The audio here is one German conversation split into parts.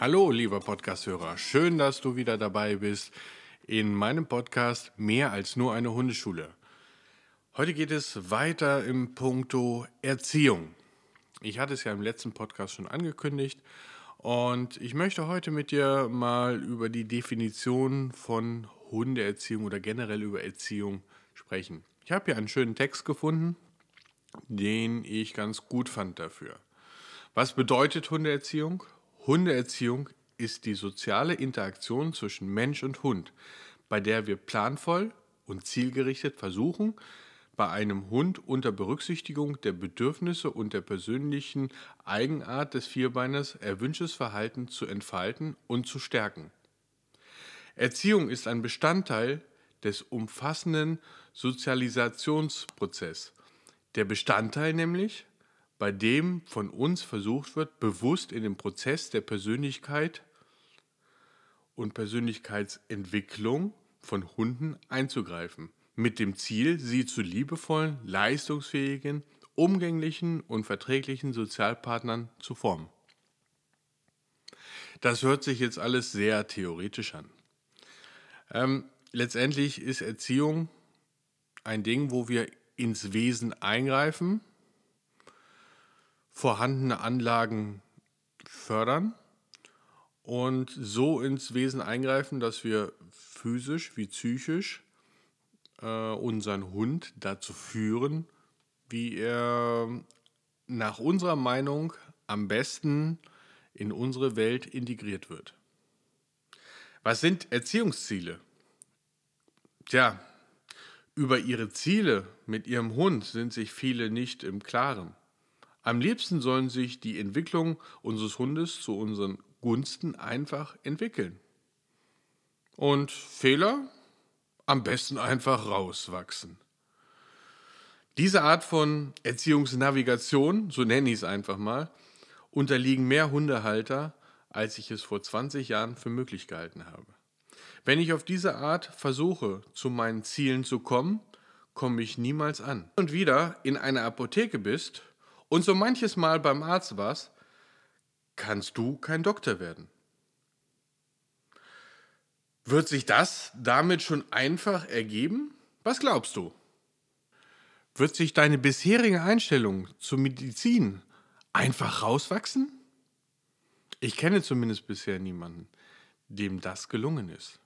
Hallo, lieber Podcast-Hörer. Schön, dass du wieder dabei bist in meinem Podcast Mehr als nur eine Hundeschule. Heute geht es weiter im Punkto Erziehung. Ich hatte es ja im letzten Podcast schon angekündigt und ich möchte heute mit dir mal über die Definition von Hundeerziehung oder generell über Erziehung sprechen. Ich habe hier einen schönen Text gefunden, den ich ganz gut fand dafür. Was bedeutet Hundeerziehung? Hundeerziehung ist die soziale Interaktion zwischen Mensch und Hund, bei der wir planvoll und zielgerichtet versuchen, bei einem Hund unter Berücksichtigung der Bedürfnisse und der persönlichen Eigenart des Vierbeiners erwünschtes Verhalten zu entfalten und zu stärken. Erziehung ist ein Bestandteil des umfassenden Sozialisationsprozesses. Der Bestandteil nämlich, bei dem von uns versucht wird, bewusst in den Prozess der Persönlichkeit und Persönlichkeitsentwicklung von Hunden einzugreifen, mit dem Ziel, sie zu liebevollen, leistungsfähigen, umgänglichen und verträglichen Sozialpartnern zu formen. Das hört sich jetzt alles sehr theoretisch an. Ähm, letztendlich ist Erziehung ein Ding, wo wir ins Wesen eingreifen vorhandene Anlagen fördern und so ins Wesen eingreifen, dass wir physisch wie psychisch äh, unseren Hund dazu führen, wie er nach unserer Meinung am besten in unsere Welt integriert wird. Was sind Erziehungsziele? Tja, über ihre Ziele mit ihrem Hund sind sich viele nicht im Klaren. Am liebsten sollen sich die Entwicklung unseres Hundes zu unseren Gunsten einfach entwickeln. Und Fehler am besten einfach rauswachsen. Diese Art von Erziehungsnavigation, so nenne ich es einfach mal, unterliegen mehr Hundehalter, als ich es vor 20 Jahren für möglich gehalten habe. Wenn ich auf diese Art versuche, zu meinen Zielen zu kommen, komme ich niemals an. Und wieder in einer Apotheke bist und so manches Mal beim Arzt warst, kannst du kein Doktor werden. Wird sich das damit schon einfach ergeben? Was glaubst du? Wird sich deine bisherige Einstellung zur Medizin einfach rauswachsen? Ich kenne zumindest bisher niemanden, dem das gelungen ist.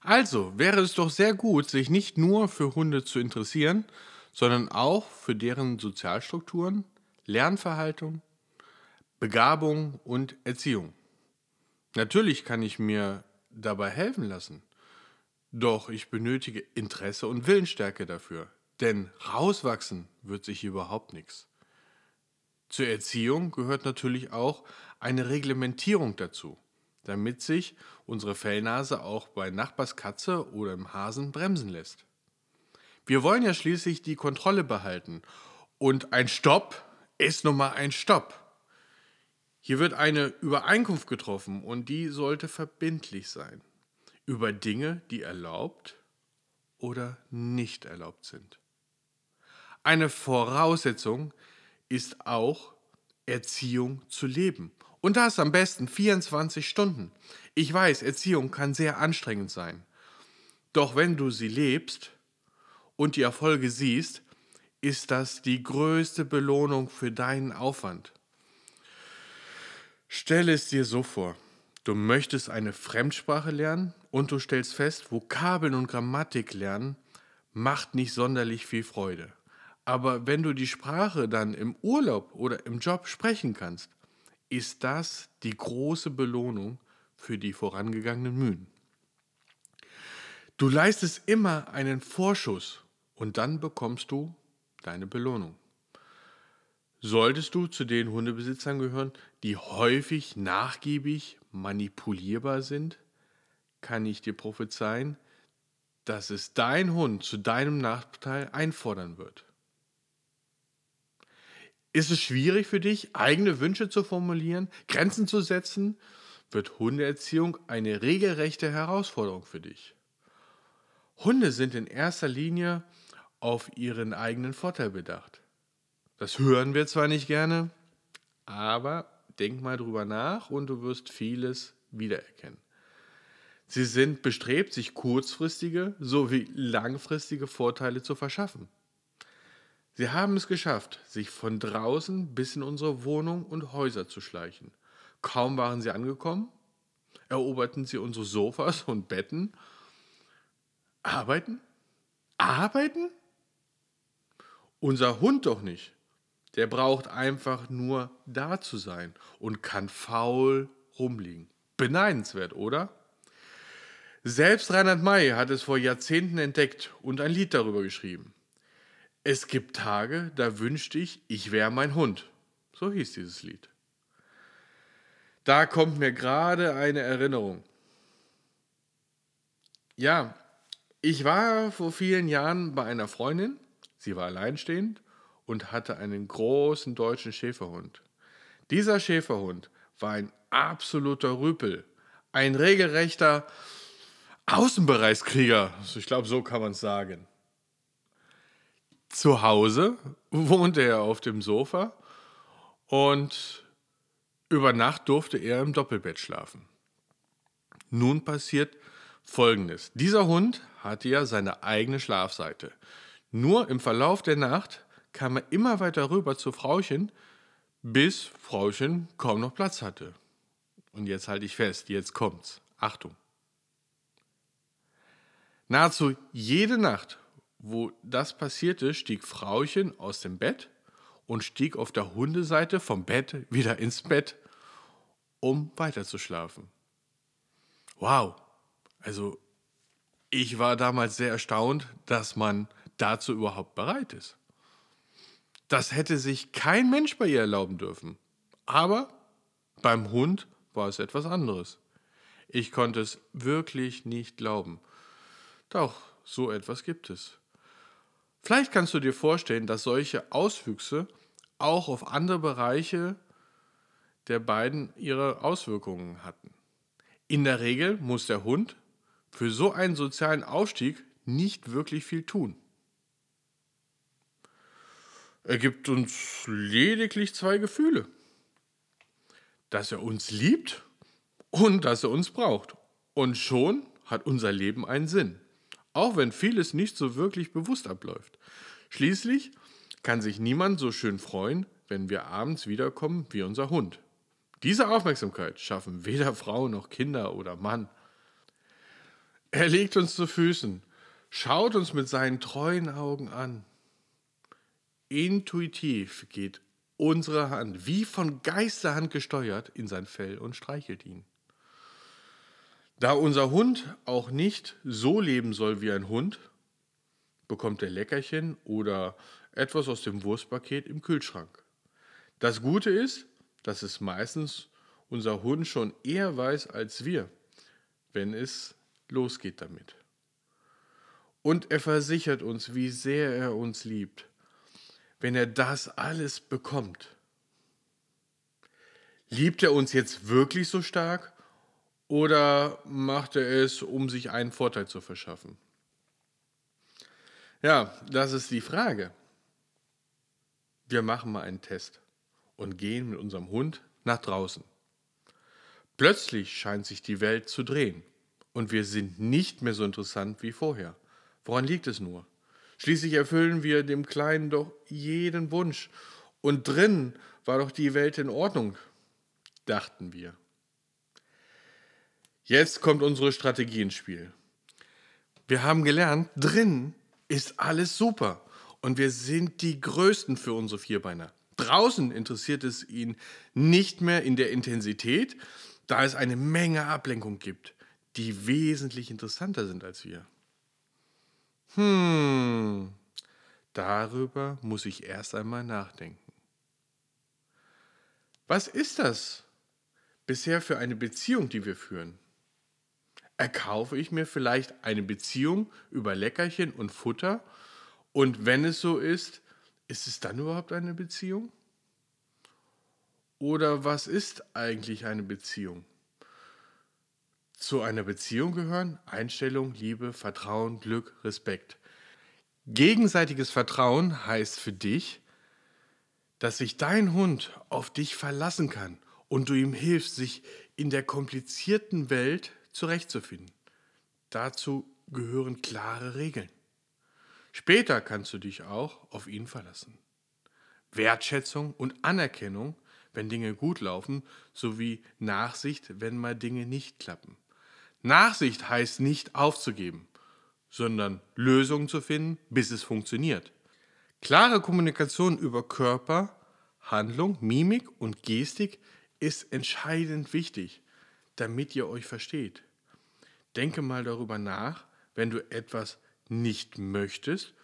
Also wäre es doch sehr gut, sich nicht nur für Hunde zu interessieren, sondern auch für deren Sozialstrukturen, Lernverhaltung, Begabung und Erziehung. Natürlich kann ich mir dabei helfen lassen, doch ich benötige Interesse und Willensstärke dafür, denn rauswachsen wird sich überhaupt nichts. Zur Erziehung gehört natürlich auch eine Reglementierung dazu, damit sich unsere Fellnase auch bei Nachbarskatze oder im Hasen bremsen lässt. Wir wollen ja schließlich die Kontrolle behalten und ein Stopp ist nun mal ein Stopp. Hier wird eine Übereinkunft getroffen und die sollte verbindlich sein. Über Dinge, die erlaubt oder nicht erlaubt sind. Eine Voraussetzung ist auch Erziehung zu leben. Und das am besten 24 Stunden. Ich weiß, Erziehung kann sehr anstrengend sein. Doch wenn du sie lebst und die Erfolge siehst, ist das die größte Belohnung für deinen Aufwand. Stell es dir so vor, du möchtest eine Fremdsprache lernen und du stellst fest, Vokabeln und Grammatik lernen macht nicht sonderlich viel Freude. Aber wenn du die Sprache dann im Urlaub oder im Job sprechen kannst, ist das die große Belohnung für die vorangegangenen Mühen. Du leistest immer einen Vorschuss und dann bekommst du deine Belohnung. Solltest du zu den Hundebesitzern gehören, die häufig nachgiebig manipulierbar sind, kann ich dir prophezeien, dass es dein Hund zu deinem Nachteil einfordern wird. Ist es schwierig für dich, eigene Wünsche zu formulieren, Grenzen zu setzen, wird Hundeerziehung eine regelrechte Herausforderung für dich. Hunde sind in erster Linie auf ihren eigenen Vorteil bedacht. Das hören wir zwar nicht gerne, aber Denk mal drüber nach und du wirst vieles wiedererkennen. Sie sind bestrebt, sich kurzfristige sowie langfristige Vorteile zu verschaffen. Sie haben es geschafft, sich von draußen bis in unsere Wohnung und Häuser zu schleichen. Kaum waren sie angekommen, eroberten sie unsere Sofas und Betten. Arbeiten? Arbeiten? Unser Hund doch nicht. Der braucht einfach nur da zu sein und kann faul rumliegen. Beneidenswert, oder? Selbst Reinhard May hat es vor Jahrzehnten entdeckt und ein Lied darüber geschrieben. Es gibt Tage, da wünschte ich, ich wäre mein Hund. So hieß dieses Lied. Da kommt mir gerade eine Erinnerung. Ja, ich war vor vielen Jahren bei einer Freundin, sie war alleinstehend und hatte einen großen deutschen Schäferhund. Dieser Schäferhund war ein absoluter Rüpel, ein regelrechter Außenbereichskrieger, ich glaube, so kann man es sagen. Zu Hause wohnte er auf dem Sofa und über Nacht durfte er im Doppelbett schlafen. Nun passiert Folgendes. Dieser Hund hatte ja seine eigene Schlafseite. Nur im Verlauf der Nacht kam er immer weiter rüber zu Frauchen, bis Frauchen kaum noch Platz hatte. Und jetzt halte ich fest, jetzt kommt's. Achtung. Nahezu jede Nacht, wo das passierte, stieg Frauchen aus dem Bett und stieg auf der Hundeseite vom Bett wieder ins Bett, um weiterzuschlafen. Wow, also ich war damals sehr erstaunt, dass man dazu überhaupt bereit ist. Das hätte sich kein Mensch bei ihr erlauben dürfen. Aber beim Hund war es etwas anderes. Ich konnte es wirklich nicht glauben. Doch, so etwas gibt es. Vielleicht kannst du dir vorstellen, dass solche Auswüchse auch auf andere Bereiche der beiden ihre Auswirkungen hatten. In der Regel muss der Hund für so einen sozialen Aufstieg nicht wirklich viel tun. Er gibt uns lediglich zwei Gefühle. Dass er uns liebt und dass er uns braucht. Und schon hat unser Leben einen Sinn. Auch wenn vieles nicht so wirklich bewusst abläuft. Schließlich kann sich niemand so schön freuen, wenn wir abends wiederkommen wie unser Hund. Diese Aufmerksamkeit schaffen weder Frau noch Kinder oder Mann. Er legt uns zu Füßen, schaut uns mit seinen treuen Augen an Intuitiv geht unsere Hand, wie von Geisterhand gesteuert, in sein Fell und streichelt ihn. Da unser Hund auch nicht so leben soll wie ein Hund, bekommt er Leckerchen oder etwas aus dem Wurstpaket im Kühlschrank. Das Gute ist, dass es meistens unser Hund schon eher weiß als wir, wenn es losgeht damit. Und er versichert uns, wie sehr er uns liebt wenn er das alles bekommt? Liebt er uns jetzt wirklich so stark oder macht er es, um sich einen Vorteil zu verschaffen? Ja, das ist die Frage. Wir machen mal einen Test und gehen mit unserem Hund nach draußen. Plötzlich scheint sich die Welt zu drehen und wir sind nicht mehr so interessant wie vorher. Woran liegt es nur? Schließlich erfüllen wir dem Kleinen doch jeden Wunsch. Und drin war doch die Welt in Ordnung, dachten wir. Jetzt kommt unsere Strategie ins Spiel. Wir haben gelernt, drin ist alles super und wir sind die Größten für unsere Vierbeiner. Draußen interessiert es ihn nicht mehr in der Intensität, da es eine Menge Ablenkung gibt, die wesentlich interessanter sind als wir. Hm, darüber muss ich erst einmal nachdenken. Was ist das bisher für eine Beziehung, die wir führen? Erkaufe ich mir vielleicht eine Beziehung über Leckerchen und Futter? Und wenn es so ist, ist es dann überhaupt eine Beziehung? Oder was ist eigentlich eine Beziehung? Zu einer Beziehung gehören Einstellung, Liebe, Vertrauen, Glück, Respekt. Gegenseitiges Vertrauen heißt für dich, dass sich dein Hund auf dich verlassen kann und du ihm hilfst, sich in der komplizierten Welt zurechtzufinden. Dazu gehören klare Regeln. Später kannst du dich auch auf ihn verlassen. Wertschätzung und Anerkennung, wenn Dinge gut laufen, sowie Nachsicht, wenn mal Dinge nicht klappen. Nachsicht heißt nicht aufzugeben, sondern Lösungen zu finden, bis es funktioniert. Klare Kommunikation über Körper, Handlung, Mimik und Gestik ist entscheidend wichtig, damit ihr euch versteht. Denke mal darüber nach, wenn du etwas nicht möchtest,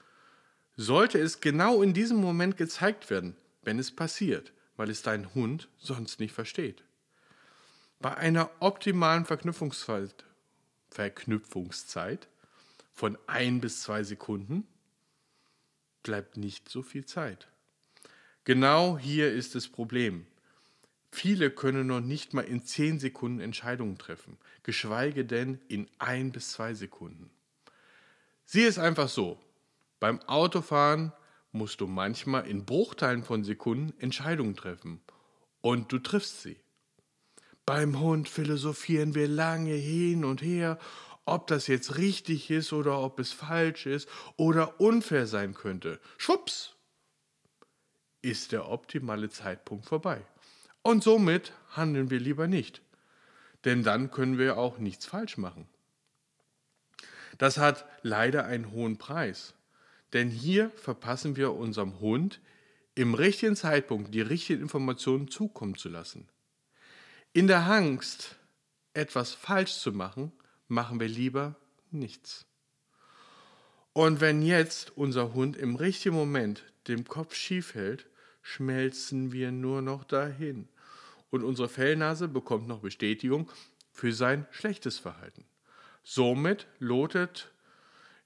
sollte es genau in diesem Moment gezeigt werden, wenn es passiert, weil es dein Hund sonst nicht versteht. Bei einer optimalen Verknüpfungszeit, Verknüpfungszeit von ein bis zwei Sekunden bleibt nicht so viel Zeit. Genau hier ist das Problem. Viele können noch nicht mal in zehn Sekunden Entscheidungen treffen, geschweige denn in ein bis zwei Sekunden. Sieh es einfach so. Beim Autofahren musst du manchmal in Bruchteilen von Sekunden Entscheidungen treffen. Und du triffst sie. Beim Hund philosophieren wir lange hin und her, ob das jetzt richtig ist oder ob es falsch ist oder unfair sein könnte. Schwupps! Ist der optimale Zeitpunkt vorbei. Und somit handeln wir lieber nicht. Denn dann können wir auch nichts falsch machen. Das hat leider einen hohen Preis. Denn hier verpassen wir unserem Hund im richtigen Zeitpunkt die richtigen Informationen zukommen zu lassen. In der Angst, etwas falsch zu machen, machen wir lieber nichts. Und wenn jetzt unser Hund im richtigen Moment den Kopf schief hält, schmelzen wir nur noch dahin und unsere Fellnase bekommt noch Bestätigung für sein schlechtes Verhalten. Somit lotet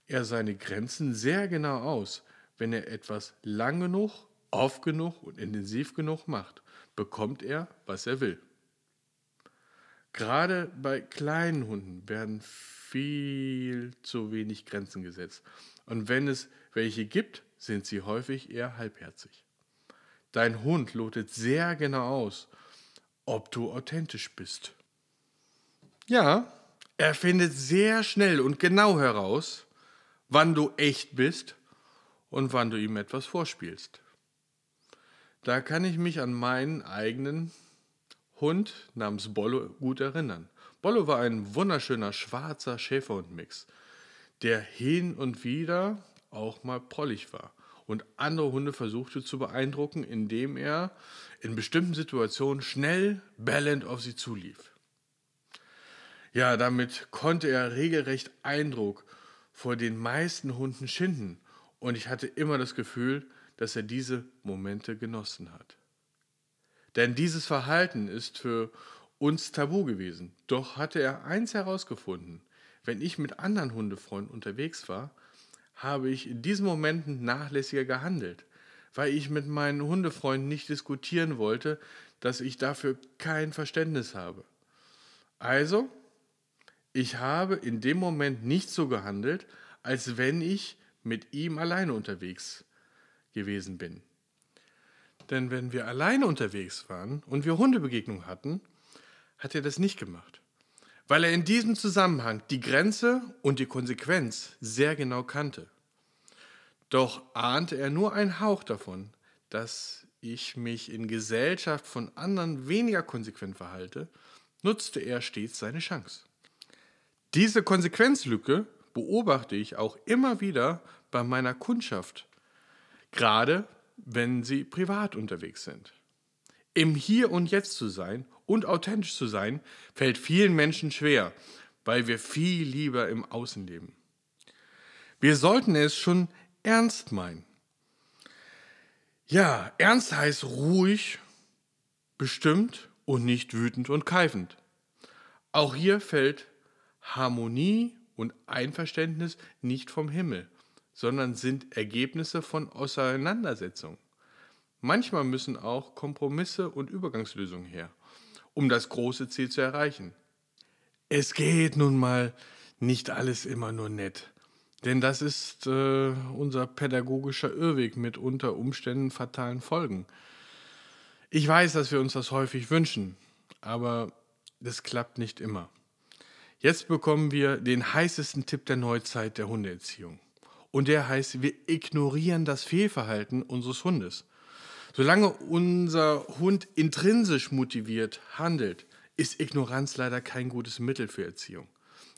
er seine Grenzen sehr genau aus. Wenn er etwas lang genug, oft genug und intensiv genug macht, bekommt er, was er will. Gerade bei kleinen Hunden werden viel zu wenig Grenzen gesetzt. Und wenn es welche gibt, sind sie häufig eher halbherzig. Dein Hund lotet sehr genau aus, ob du authentisch bist. Ja, er findet sehr schnell und genau heraus, wann du echt bist und wann du ihm etwas vorspielst. Da kann ich mich an meinen eigenen Hund namens Bollo gut erinnern. Bollo war ein wunderschöner schwarzer Schäferhundmix, der hin und wieder auch mal prollig war und andere Hunde versuchte zu beeindrucken, indem er in bestimmten Situationen schnell bellend auf sie zulief. Ja, damit konnte er regelrecht Eindruck vor den meisten Hunden schinden und ich hatte immer das Gefühl, dass er diese Momente genossen hat. Denn dieses Verhalten ist für uns tabu gewesen. Doch hatte er eins herausgefunden. Wenn ich mit anderen Hundefreunden unterwegs war, habe ich in diesen Momenten nachlässiger gehandelt weil ich mit meinen Hundefreunden nicht diskutieren wollte, dass ich dafür kein Verständnis habe. Also, ich habe in dem Moment nicht so gehandelt, als wenn ich mit ihm alleine unterwegs gewesen bin. Denn wenn wir alleine unterwegs waren und wir Hundebegegnung hatten, hat er das nicht gemacht. Weil er in diesem Zusammenhang die Grenze und die Konsequenz sehr genau kannte. Doch ahnte er nur einen Hauch davon, dass ich mich in Gesellschaft von anderen weniger konsequent verhalte, nutzte er stets seine Chance. Diese Konsequenzlücke beobachte ich auch immer wieder bei meiner Kundschaft, gerade wenn sie privat unterwegs sind. Im Hier und Jetzt zu sein und authentisch zu sein, fällt vielen Menschen schwer, weil wir viel lieber im Außen leben. Wir sollten es schon ernst meinen. Ja, ernst heißt ruhig, bestimmt und nicht wütend und keifend. Auch hier fällt Harmonie und Einverständnis nicht vom Himmel, sondern sind Ergebnisse von Auseinandersetzungen. Manchmal müssen auch Kompromisse und Übergangslösungen her, um das große Ziel zu erreichen. Es geht nun mal nicht alles immer nur nett. Denn das ist äh, unser pädagogischer Irrweg mit unter Umständen fatalen Folgen. Ich weiß, dass wir uns das häufig wünschen, aber das klappt nicht immer. Jetzt bekommen wir den heißesten Tipp der Neuzeit der Hundeerziehung. Und der heißt, wir ignorieren das Fehlverhalten unseres Hundes. Solange unser Hund intrinsisch motiviert handelt, ist Ignoranz leider kein gutes Mittel für Erziehung.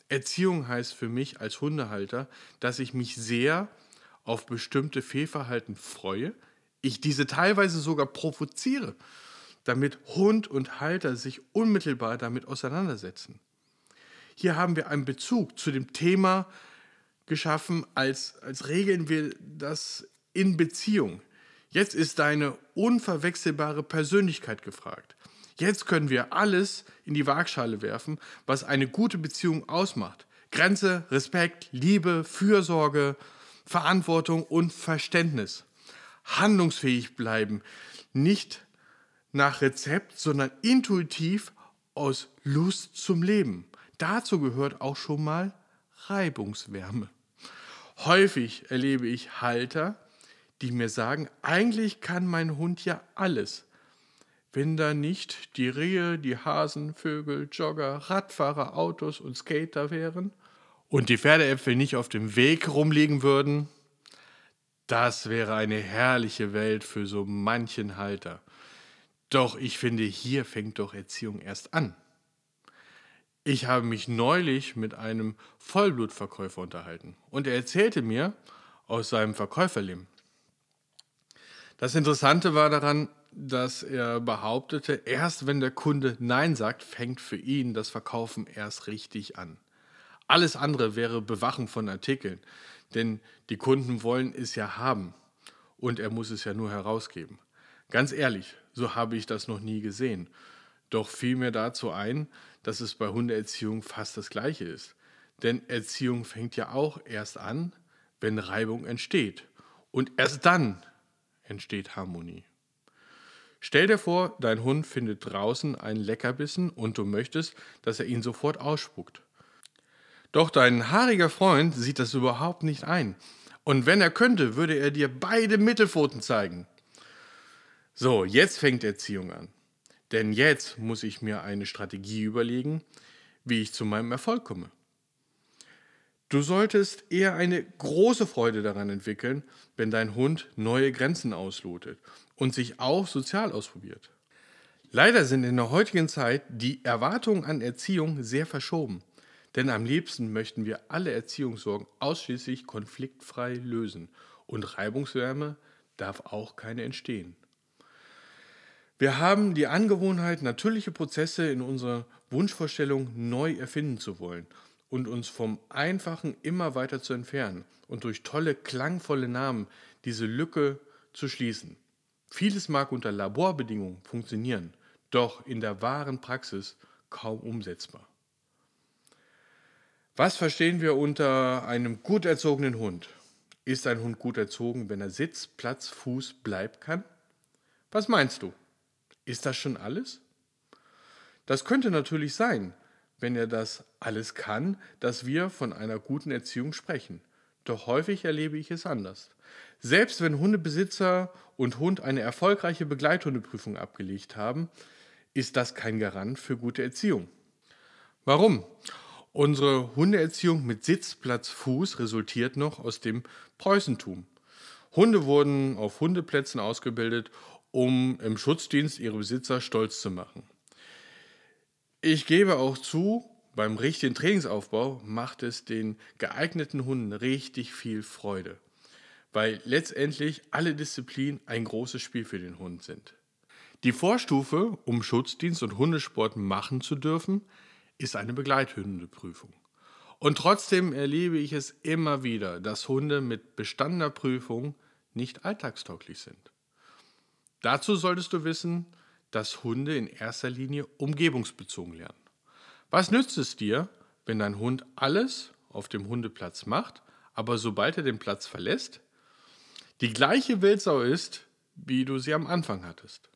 Erziehung heißt für mich als Hundehalter, dass ich mich sehr auf bestimmte Fehlverhalten freue, ich diese teilweise sogar provoziere, damit Hund und Halter sich unmittelbar damit auseinandersetzen. Hier haben wir einen Bezug zu dem Thema geschaffen, als, als regeln wir das in Beziehung. Jetzt ist deine unverwechselbare Persönlichkeit gefragt. Jetzt können wir alles in die Waagschale werfen, was eine gute Beziehung ausmacht. Grenze, Respekt, Liebe, Fürsorge, Verantwortung und Verständnis. Handlungsfähig bleiben, nicht nach Rezept, sondern intuitiv aus Lust zum Leben. Dazu gehört auch schon mal Reibungswärme. Häufig erlebe ich Halter, die mir sagen, eigentlich kann mein Hund ja alles. Wenn da nicht die Rehe, die Hasen, Vögel, Jogger, Radfahrer, Autos und Skater wären und die Pferdeäpfel nicht auf dem Weg rumliegen würden, das wäre eine herrliche Welt für so manchen Halter. Doch ich finde, hier fängt doch Erziehung erst an. Ich habe mich neulich mit einem Vollblutverkäufer unterhalten und er erzählte mir aus seinem Verkäuferleben. Das Interessante war daran, dass er behauptete, erst wenn der Kunde Nein sagt, fängt für ihn das Verkaufen erst richtig an. Alles andere wäre Bewachung von Artikeln, denn die Kunden wollen es ja haben und er muss es ja nur herausgeben. Ganz ehrlich, so habe ich das noch nie gesehen. Doch fiel mir dazu ein, dass es bei Hundeerziehung fast das gleiche ist. Denn Erziehung fängt ja auch erst an, wenn Reibung entsteht. Und erst dann entsteht Harmonie. Stell dir vor, dein Hund findet draußen einen Leckerbissen und du möchtest, dass er ihn sofort ausspuckt. Doch dein haariger Freund sieht das überhaupt nicht ein. Und wenn er könnte, würde er dir beide Mittelpfoten zeigen. So, jetzt fängt Erziehung an. Denn jetzt muss ich mir eine Strategie überlegen, wie ich zu meinem Erfolg komme. Du solltest eher eine große Freude daran entwickeln, wenn dein Hund neue Grenzen auslotet und sich auch sozial ausprobiert. Leider sind in der heutigen Zeit die Erwartungen an Erziehung sehr verschoben. Denn am liebsten möchten wir alle Erziehungssorgen ausschließlich konfliktfrei lösen und Reibungswärme darf auch keine entstehen. Wir haben die Angewohnheit, natürliche Prozesse in unserer Wunschvorstellung neu erfinden zu wollen und uns vom Einfachen immer weiter zu entfernen und durch tolle, klangvolle Namen diese Lücke zu schließen. Vieles mag unter Laborbedingungen funktionieren, doch in der wahren Praxis kaum umsetzbar. Was verstehen wir unter einem gut erzogenen Hund? Ist ein Hund gut erzogen, wenn er Sitz, Platz, Fuß, bleibt kann? Was meinst du? Ist das schon alles? Das könnte natürlich sein, wenn er das alles kann, dass wir von einer guten Erziehung sprechen. Doch häufig erlebe ich es anders. Selbst wenn Hundebesitzer und Hund eine erfolgreiche Begleithundeprüfung abgelegt haben, ist das kein Garant für gute Erziehung. Warum? Unsere Hundeerziehung mit Sitzplatz Fuß resultiert noch aus dem Preußentum. Hunde wurden auf Hundeplätzen ausgebildet um im Schutzdienst ihre Besitzer stolz zu machen. Ich gebe auch zu, beim richtigen Trainingsaufbau macht es den geeigneten Hunden richtig viel Freude, weil letztendlich alle Disziplinen ein großes Spiel für den Hund sind. Die Vorstufe, um Schutzdienst und Hundesport machen zu dürfen, ist eine Begleithundeprüfung. Und trotzdem erlebe ich es immer wieder, dass Hunde mit bestandener Prüfung nicht alltagstauglich sind. Dazu solltest du wissen, dass Hunde in erster Linie umgebungsbezogen lernen. Was nützt es dir, wenn dein Hund alles auf dem Hundeplatz macht, aber sobald er den Platz verlässt, die gleiche Wildsau ist, wie du sie am Anfang hattest?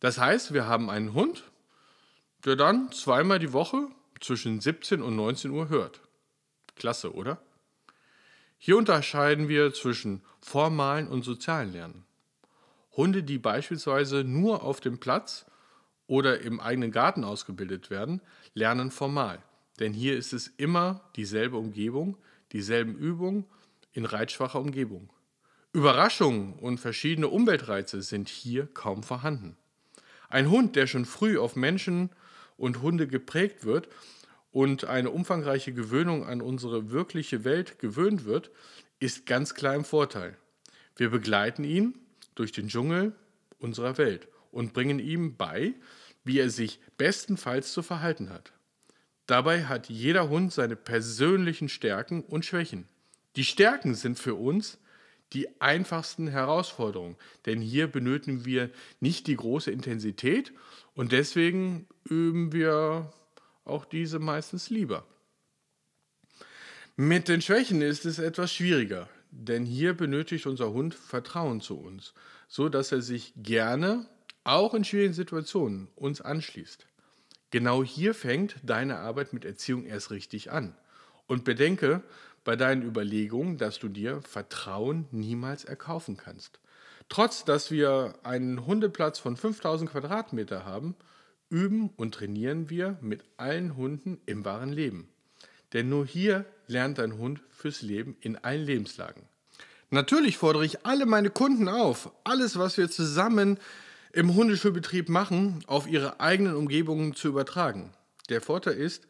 Das heißt, wir haben einen Hund, der dann zweimal die Woche zwischen 17 und 19 Uhr hört. Klasse, oder? Hier unterscheiden wir zwischen formalen und sozialen Lernen. Hunde, die beispielsweise nur auf dem Platz oder im eigenen Garten ausgebildet werden, lernen formal. Denn hier ist es immer dieselbe Umgebung, dieselben Übungen in reitschwacher Umgebung. Überraschungen und verschiedene Umweltreize sind hier kaum vorhanden. Ein Hund, der schon früh auf Menschen und Hunde geprägt wird und eine umfangreiche Gewöhnung an unsere wirkliche Welt gewöhnt wird, ist ganz klar im Vorteil. Wir begleiten ihn durch den Dschungel unserer Welt und bringen ihm bei, wie er sich bestenfalls zu verhalten hat. Dabei hat jeder Hund seine persönlichen Stärken und Schwächen. Die Stärken sind für uns die einfachsten Herausforderungen, denn hier benötigen wir nicht die große Intensität und deswegen üben wir auch diese meistens lieber. Mit den Schwächen ist es etwas schwieriger, denn hier benötigt unser Hund Vertrauen zu uns, so dass er sich gerne, auch in schwierigen Situationen, uns anschließt. Genau hier fängt deine Arbeit mit Erziehung erst richtig an. Und bedenke bei deinen Überlegungen, dass du dir Vertrauen niemals erkaufen kannst. Trotz dass wir einen Hundeplatz von 5000 Quadratmeter haben, üben und trainieren wir mit allen Hunden im wahren Leben. Denn nur hier lernt dein Hund fürs Leben in allen Lebenslagen. Natürlich fordere ich alle meine Kunden auf, alles, was wir zusammen im Hundeschulbetrieb machen, auf ihre eigenen Umgebungen zu übertragen. Der Vorteil ist,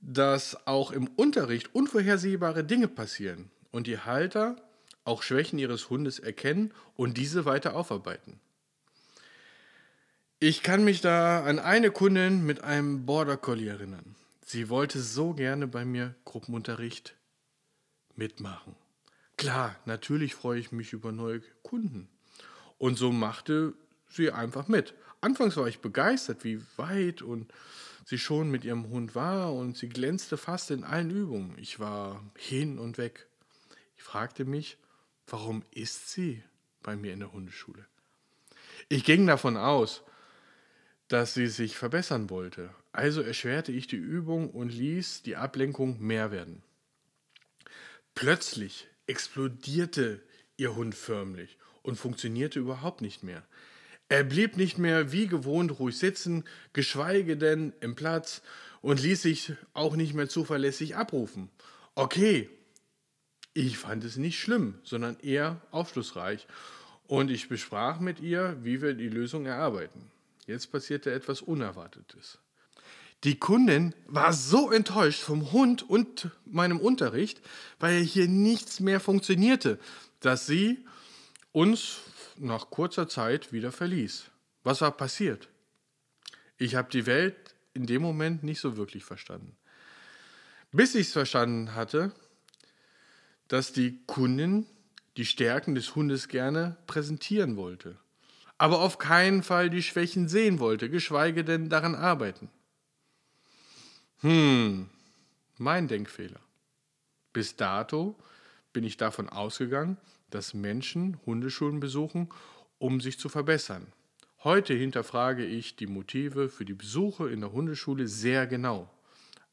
dass auch im Unterricht unvorhersehbare Dinge passieren und die Halter auch Schwächen ihres Hundes erkennen und diese weiter aufarbeiten. Ich kann mich da an eine Kundin mit einem Border Collie erinnern. Sie wollte so gerne bei mir Gruppenunterricht mitmachen. Klar, natürlich freue ich mich über neue Kunden. Und so machte sie einfach mit. Anfangs war ich begeistert, wie weit und sie schon mit ihrem Hund war und sie glänzte fast in allen Übungen. Ich war hin und weg. Ich fragte mich, warum ist sie bei mir in der Hundeschule? Ich ging davon aus, dass sie sich verbessern wollte. Also erschwerte ich die Übung und ließ die Ablenkung mehr werden. Plötzlich explodierte ihr Hund förmlich und funktionierte überhaupt nicht mehr. Er blieb nicht mehr wie gewohnt ruhig sitzen, geschweige denn im Platz und ließ sich auch nicht mehr zuverlässig abrufen. Okay, ich fand es nicht schlimm, sondern eher aufschlussreich und ich besprach mit ihr, wie wir die Lösung erarbeiten. Jetzt passierte etwas Unerwartetes. Die Kundin war so enttäuscht vom Hund und meinem Unterricht, weil hier nichts mehr funktionierte, dass sie uns nach kurzer Zeit wieder verließ. Was war passiert? Ich habe die Welt in dem Moment nicht so wirklich verstanden. Bis ich es verstanden hatte, dass die Kundin die Stärken des Hundes gerne präsentieren wollte aber auf keinen Fall die Schwächen sehen wollte, geschweige denn daran arbeiten. Hm, mein Denkfehler. Bis dato bin ich davon ausgegangen, dass Menschen Hundeschulen besuchen, um sich zu verbessern. Heute hinterfrage ich die Motive für die Besuche in der Hundeschule sehr genau.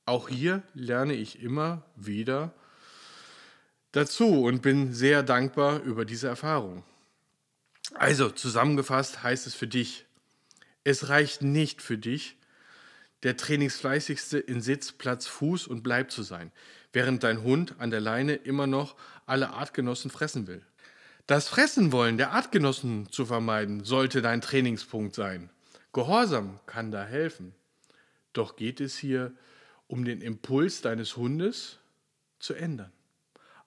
Auch hier lerne ich immer wieder dazu und bin sehr dankbar über diese Erfahrung. Also zusammengefasst heißt es für dich, es reicht nicht für dich, der trainingsfleißigste in Sitz, Platz, Fuß und Bleib zu sein, während dein Hund an der Leine immer noch alle Artgenossen fressen will. Das Fressen wollen der Artgenossen zu vermeiden, sollte dein Trainingspunkt sein. Gehorsam kann da helfen. Doch geht es hier um den Impuls deines Hundes zu ändern.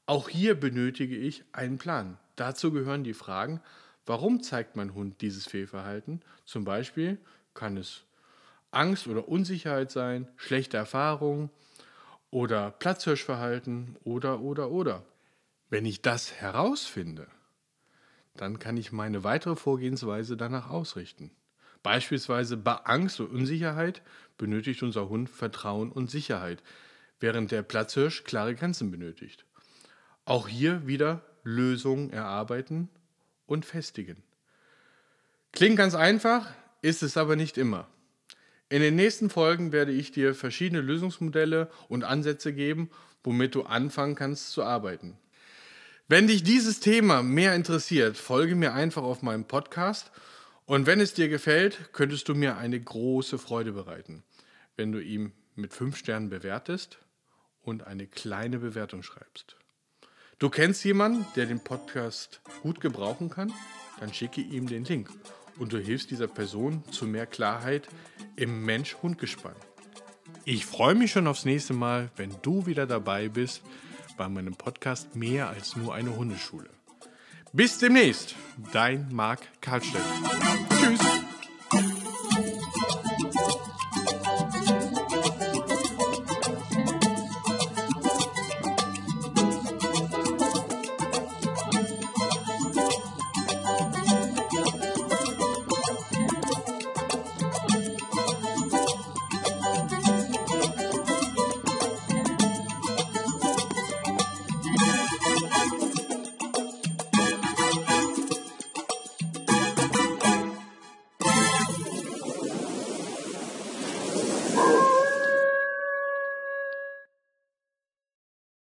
Auch hier benötige ich einen Plan. Dazu gehören die Fragen, Warum zeigt mein Hund dieses Fehlverhalten? Zum Beispiel kann es Angst oder Unsicherheit sein, schlechte Erfahrungen oder Platzhirschverhalten oder, oder, oder. Wenn ich das herausfinde, dann kann ich meine weitere Vorgehensweise danach ausrichten. Beispielsweise bei Angst und Unsicherheit benötigt unser Hund Vertrauen und Sicherheit, während der Platzhirsch klare Grenzen benötigt. Auch hier wieder Lösungen erarbeiten und festigen. Klingt ganz einfach, ist es aber nicht immer. In den nächsten Folgen werde ich dir verschiedene Lösungsmodelle und Ansätze geben, womit du anfangen kannst zu arbeiten. Wenn dich dieses Thema mehr interessiert, folge mir einfach auf meinem Podcast Und wenn es dir gefällt, könntest du mir eine große Freude bereiten, wenn du ihm mit fünf Sternen bewertest und eine kleine Bewertung schreibst. Du kennst jemanden, der den Podcast gut gebrauchen kann? Dann schicke ihm den Link und du hilfst dieser Person zu mehr Klarheit im Mensch-Hund-Gespann. Ich freue mich schon aufs nächste Mal, wenn du wieder dabei bist bei meinem Podcast Mehr als nur eine Hundeschule. Bis demnächst, dein Marc Karlstedt. Tschüss.